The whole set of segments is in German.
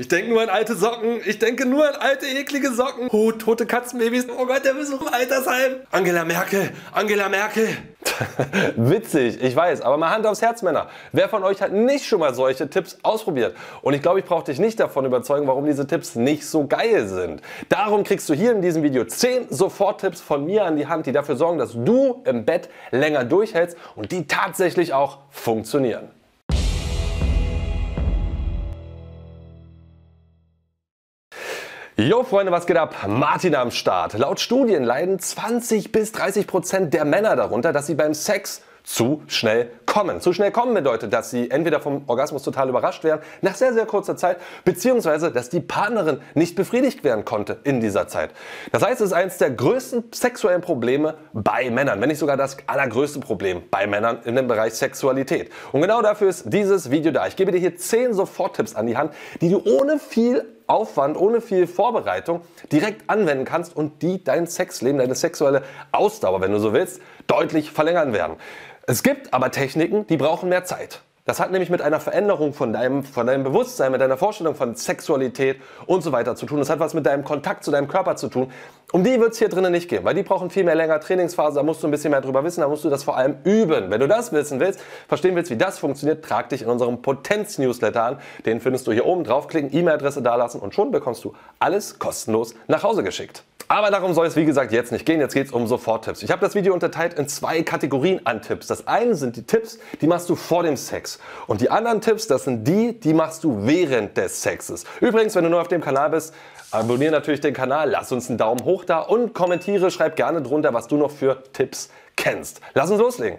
Ich denke nur an alte Socken. Ich denke nur an alte, eklige Socken. Oh, tote Katzenbabys. Oh Gott, der Besuch im Altersheim. Angela Merkel. Angela Merkel. Witzig, ich weiß, aber mal Hand aufs Herz, Männer. Wer von euch hat nicht schon mal solche Tipps ausprobiert? Und ich glaube, ich brauche dich nicht davon überzeugen, warum diese Tipps nicht so geil sind. Darum kriegst du hier in diesem Video 10 Sofort-Tipps von mir an die Hand, die dafür sorgen, dass du im Bett länger durchhältst und die tatsächlich auch funktionieren. Jo Freunde, was geht ab? Martin am Start. Laut Studien leiden 20 bis 30 Prozent der Männer darunter, dass sie beim Sex zu schnell kommen. Zu schnell kommen bedeutet, dass sie entweder vom Orgasmus total überrascht werden, nach sehr, sehr kurzer Zeit, beziehungsweise, dass die Partnerin nicht befriedigt werden konnte in dieser Zeit. Das heißt, es ist eines der größten sexuellen Probleme bei Männern, wenn nicht sogar das allergrößte Problem bei Männern in dem Bereich Sexualität. Und genau dafür ist dieses Video da. Ich gebe dir hier 10 Soforttipps an die Hand, die du ohne viel Aufwand, ohne viel Vorbereitung direkt anwenden kannst und die dein Sexleben, deine sexuelle Ausdauer, wenn du so willst, deutlich verlängern werden. Es gibt aber Techniken, die brauchen mehr Zeit. Das hat nämlich mit einer Veränderung von deinem, von deinem Bewusstsein, mit deiner Vorstellung von Sexualität und so weiter zu tun. Das hat was mit deinem Kontakt zu deinem Körper zu tun. Um die wird es hier drinnen nicht gehen, weil die brauchen viel mehr länger Trainingsphase. Da musst du ein bisschen mehr drüber wissen, da musst du das vor allem üben. Wenn du das wissen willst, verstehen willst, wie das funktioniert, trag dich in unserem Potenz-Newsletter an. Den findest du hier oben. Draufklicken, E-Mail-Adresse dalassen und schon bekommst du alles kostenlos nach Hause geschickt. Aber darum soll es wie gesagt jetzt nicht gehen. Jetzt geht es um Soforttipps. Ich habe das Video unterteilt in zwei Kategorien an Tipps. Das eine sind die Tipps, die machst du vor dem Sex. Und die anderen Tipps, das sind die, die machst du während des Sexes. Übrigens, wenn du neu auf dem Kanal bist, abonniere natürlich den Kanal, lass uns einen Daumen hoch da und kommentiere, schreib gerne drunter, was du noch für Tipps kennst. Lass uns loslegen.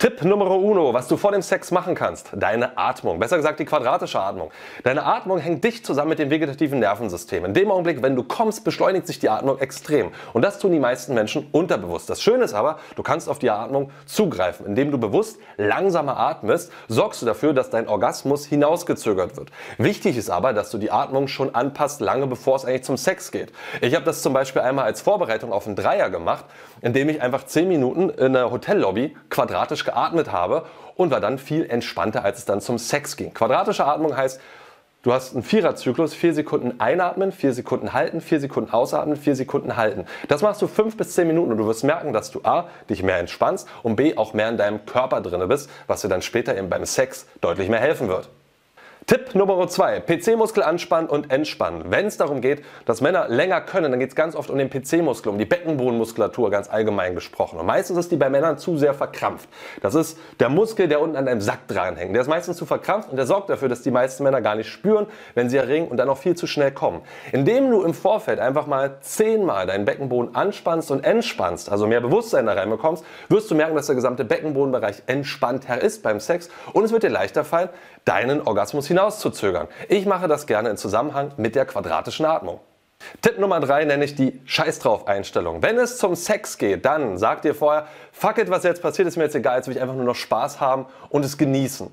Tipp Nummer uno, was du vor dem Sex machen kannst. Deine Atmung. Besser gesagt die quadratische Atmung. Deine Atmung hängt dicht zusammen mit dem vegetativen Nervensystem. In dem Augenblick, wenn du kommst, beschleunigt sich die Atmung extrem. Und das tun die meisten Menschen unterbewusst. Das Schöne ist aber, du kannst auf die Atmung zugreifen. Indem du bewusst langsamer atmest, sorgst du dafür, dass dein Orgasmus hinausgezögert wird. Wichtig ist aber, dass du die Atmung schon anpasst, lange bevor es eigentlich zum Sex geht. Ich habe das zum Beispiel einmal als Vorbereitung auf einen Dreier gemacht, indem ich einfach 10 Minuten in der Hotellobby quadratisch geatmet habe und war dann viel entspannter, als es dann zum Sex ging. Quadratische Atmung heißt, Du hast einen Viererzyklus, vier Sekunden einatmen, vier Sekunden halten, vier Sekunden ausatmen, vier Sekunden halten. Das machst du fünf bis zehn Minuten und du wirst merken, dass du A, dich mehr entspannst und B, auch mehr in deinem Körper drinne bist, was dir dann später eben beim Sex deutlich mehr helfen wird. Tipp Nummer 2. PC-Muskel anspannen und entspannen. Wenn es darum geht, dass Männer länger können, dann geht es ganz oft um den PC-Muskel, um die Beckenbodenmuskulatur ganz allgemein gesprochen. Und meistens ist die bei Männern zu sehr verkrampft. Das ist der Muskel, der unten an einem Sack dranhängt. Der ist meistens zu verkrampft und der sorgt dafür, dass die meisten Männer gar nicht spüren, wenn sie erregen und dann auch viel zu schnell kommen. Indem du im Vorfeld einfach mal zehnmal deinen Beckenboden anspannst und entspannst, also mehr Bewusstsein da reinbekommst, wirst du merken, dass der gesamte Beckenbodenbereich entspannter ist beim Sex und es wird dir leichter fallen, deinen Orgasmus hinauszuzögern. Ich mache das gerne in Zusammenhang mit der quadratischen Atmung. Tipp Nummer 3 nenne ich die Scheiß drauf Einstellung. Wenn es zum Sex geht, dann sag dir vorher, fuck it, was jetzt passiert, ist mir jetzt egal, jetzt will ich einfach nur noch Spaß haben und es genießen.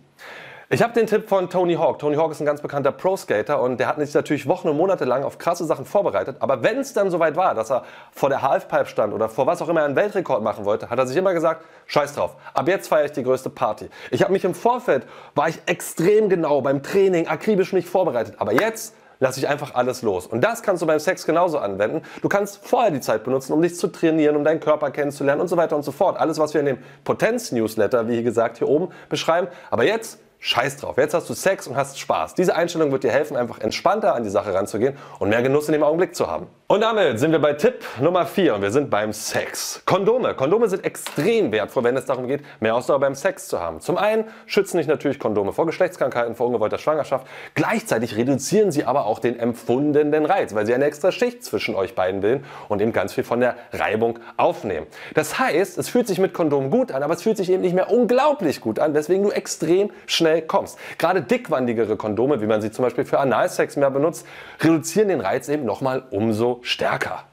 Ich habe den Tipp von Tony Hawk. Tony Hawk ist ein ganz bekannter Pro-Skater und der hat sich natürlich Wochen und Monate lang auf krasse Sachen vorbereitet. Aber wenn es dann soweit war, dass er vor der Halfpipe stand oder vor was auch immer er einen Weltrekord machen wollte, hat er sich immer gesagt, scheiß drauf, ab jetzt feiere ich die größte Party. Ich habe mich im Vorfeld, war ich extrem genau beim Training, akribisch mich vorbereitet. Aber jetzt lasse ich einfach alles los. Und das kannst du beim Sex genauso anwenden. Du kannst vorher die Zeit benutzen, um dich zu trainieren, um deinen Körper kennenzulernen und so weiter und so fort. Alles, was wir in dem Potenz-Newsletter, wie gesagt, hier oben beschreiben. Aber jetzt Scheiß drauf, jetzt hast du Sex und hast Spaß. Diese Einstellung wird dir helfen, einfach entspannter an die Sache ranzugehen und mehr Genuss in dem Augenblick zu haben. Und damit sind wir bei Tipp Nummer 4 und wir sind beim Sex. Kondome. Kondome sind extrem wertvoll, wenn es darum geht, mehr Ausdauer beim Sex zu haben. Zum einen schützen dich natürlich Kondome vor Geschlechtskrankheiten, vor ungewollter Schwangerschaft. Gleichzeitig reduzieren sie aber auch den empfundenen Reiz, weil sie eine extra Schicht zwischen euch beiden bilden und eben ganz viel von der Reibung aufnehmen. Das heißt, es fühlt sich mit Kondom gut an, aber es fühlt sich eben nicht mehr unglaublich gut an, weswegen du extrem schnell kommst. Gerade dickwandigere Kondome, wie man sie zum Beispiel für Analsex mehr benutzt, reduzieren den Reiz eben nochmal umso stärker.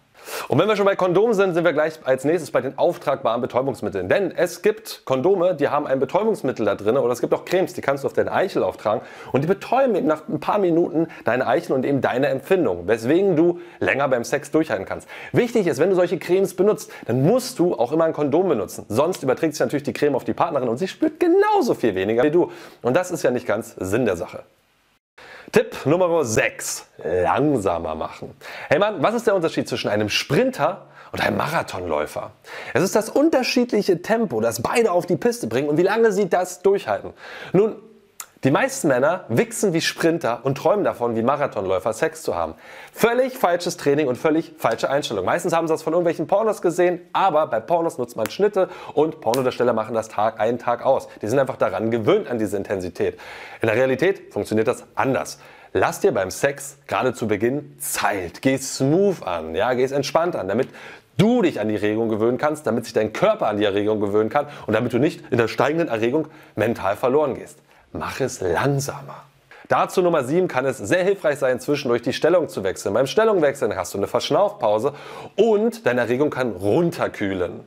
Und wenn wir schon bei Kondomen sind, sind wir gleich als nächstes bei den auftragbaren Betäubungsmitteln. Denn es gibt Kondome, die haben ein Betäubungsmittel da drin oder es gibt auch Cremes, die kannst du auf deine Eichel auftragen und die betäuben eben nach ein paar Minuten deine Eichel und eben deine Empfindung, weswegen du länger beim Sex durchhalten kannst. Wichtig ist, wenn du solche Cremes benutzt, dann musst du auch immer ein Kondom benutzen. Sonst überträgt sich natürlich die Creme auf die Partnerin und sie spürt genauso viel weniger wie du. Und das ist ja nicht ganz Sinn der Sache. Tipp Nummer 6. Langsamer machen. Hey Mann, was ist der Unterschied zwischen einem Sprinter und einem Marathonläufer? Es ist das unterschiedliche Tempo, das beide auf die Piste bringen und wie lange sie das durchhalten. Nun, die meisten Männer wichsen wie Sprinter und träumen davon, wie Marathonläufer Sex zu haben. Völlig falsches Training und völlig falsche Einstellung. Meistens haben sie das von irgendwelchen Pornos gesehen, aber bei Pornos nutzt man Schnitte und Pornodarsteller machen das Tag einen Tag aus. Die sind einfach daran gewöhnt an diese Intensität. In der Realität funktioniert das anders. Lass dir beim Sex gerade zu Beginn Zeit. Geh smooth an, ja, geh entspannt an, damit du dich an die Erregung gewöhnen kannst, damit sich dein Körper an die Erregung gewöhnen kann und damit du nicht in der steigenden Erregung mental verloren gehst mach es langsamer. Dazu Nummer 7 kann es sehr hilfreich sein, zwischendurch die Stellung zu wechseln. Beim Stellungwechseln hast du eine Verschnaufpause und deine Erregung kann runterkühlen.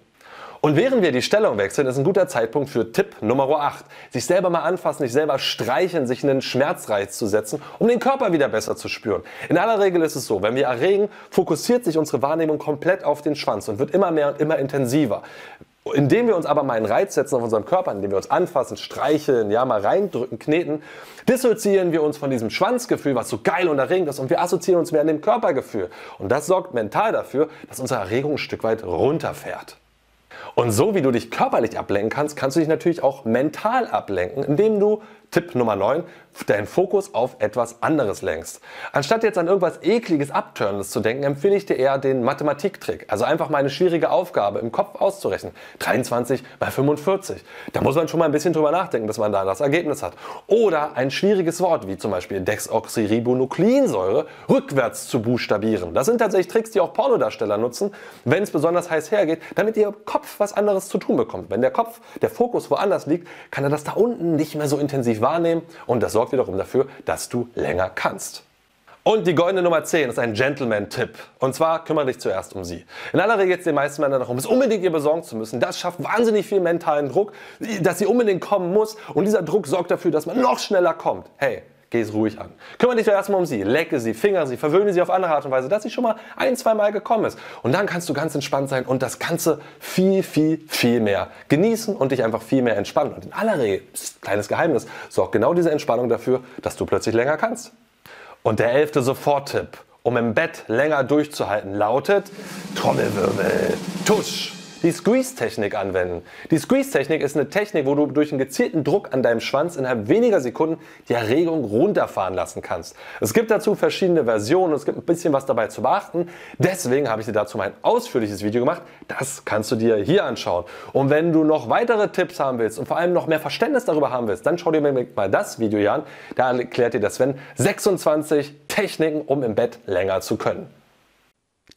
Und während wir die Stellung wechseln, ist ein guter Zeitpunkt für Tipp Nummer 8. Sich selber mal anfassen, sich selber streicheln, sich einen Schmerzreiz zu setzen, um den Körper wieder besser zu spüren. In aller Regel ist es so, wenn wir erregen, fokussiert sich unsere Wahrnehmung komplett auf den Schwanz und wird immer mehr und immer intensiver. Indem wir uns aber mal einen Reiz setzen auf unseren Körper, indem wir uns anfassen, streicheln, ja, mal reindrücken, kneten, dissoziieren wir uns von diesem Schwanzgefühl, was so geil und erregend ist, und wir assoziieren uns mehr an dem Körpergefühl. Und das sorgt mental dafür, dass unsere Erregung ein Stück weit runterfährt. Und so wie du dich körperlich ablenken kannst, kannst du dich natürlich auch mental ablenken, indem du Tipp Nummer 9, deinen Fokus auf etwas anderes lenkst. Anstatt jetzt an irgendwas ekliges, abturnendes zu denken, empfehle ich dir eher den Mathematiktrick. Also einfach mal eine schwierige Aufgabe im Kopf auszurechnen. 23 bei 45. Da muss man schon mal ein bisschen drüber nachdenken, bis man da das Ergebnis hat. Oder ein schwieriges Wort, wie zum Beispiel Dexoxyribonukleinsäure, rückwärts zu buchstabieren. Das sind tatsächlich Tricks, die auch Pornodarsteller nutzen, wenn es besonders heiß hergeht, damit ihr Kopf was anderes zu tun bekommt. Wenn der Kopf, der Fokus woanders liegt, kann er das da unten nicht mehr so intensiv intensiv wahrnehmen und das sorgt wiederum dafür, dass du länger kannst. Und die goldene Nummer 10 ist ein Gentleman-Tipp. Und zwar kümmere dich zuerst um sie. In aller Regel geht es den meisten Männern darum, es unbedingt ihr besorgen zu müssen. Das schafft wahnsinnig viel mentalen Druck, dass sie unbedingt kommen muss. Und dieser Druck sorgt dafür, dass man noch schneller kommt. Hey, geh es ruhig an. Kümmere dich doch erstmal um sie, lecke sie, fingere sie, verwöhne sie auf andere Art und Weise, dass sie schon mal ein, zwei Mal gekommen ist. Und dann kannst du ganz entspannt sein und das Ganze viel, viel, viel mehr genießen und dich einfach viel mehr entspannen. Und in aller Regel, kleines Geheimnis, sorgt genau diese Entspannung dafür, dass du plötzlich länger kannst. Und der elfte Soforttipp, um im Bett länger durchzuhalten, lautet Trommelwirbel, Tusch die Squeeze-Technik anwenden. Die Squeeze-Technik ist eine Technik, wo du durch einen gezielten Druck an deinem Schwanz innerhalb weniger Sekunden die Erregung runterfahren lassen kannst. Es gibt dazu verschiedene Versionen, es gibt ein bisschen was dabei zu beachten. Deswegen habe ich dir dazu mein ausführliches Video gemacht. Das kannst du dir hier anschauen. Und wenn du noch weitere Tipps haben willst und vor allem noch mehr Verständnis darüber haben willst, dann schau dir mal das Video hier an. Da erklärt dir der Sven 26 Techniken, um im Bett länger zu können.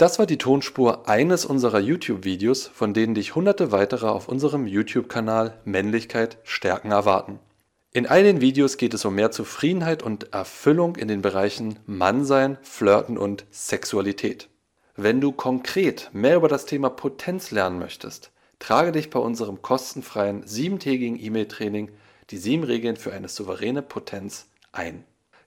Das war die Tonspur eines unserer YouTube-Videos, von denen dich hunderte weitere auf unserem YouTube-Kanal Männlichkeit stärken erwarten. In all den Videos geht es um mehr Zufriedenheit und Erfüllung in den Bereichen Mannsein, Flirten und Sexualität. Wenn du konkret mehr über das Thema Potenz lernen möchtest, trage dich bei unserem kostenfreien siebentägigen E-Mail-Training Die sieben Regeln für eine souveräne Potenz ein.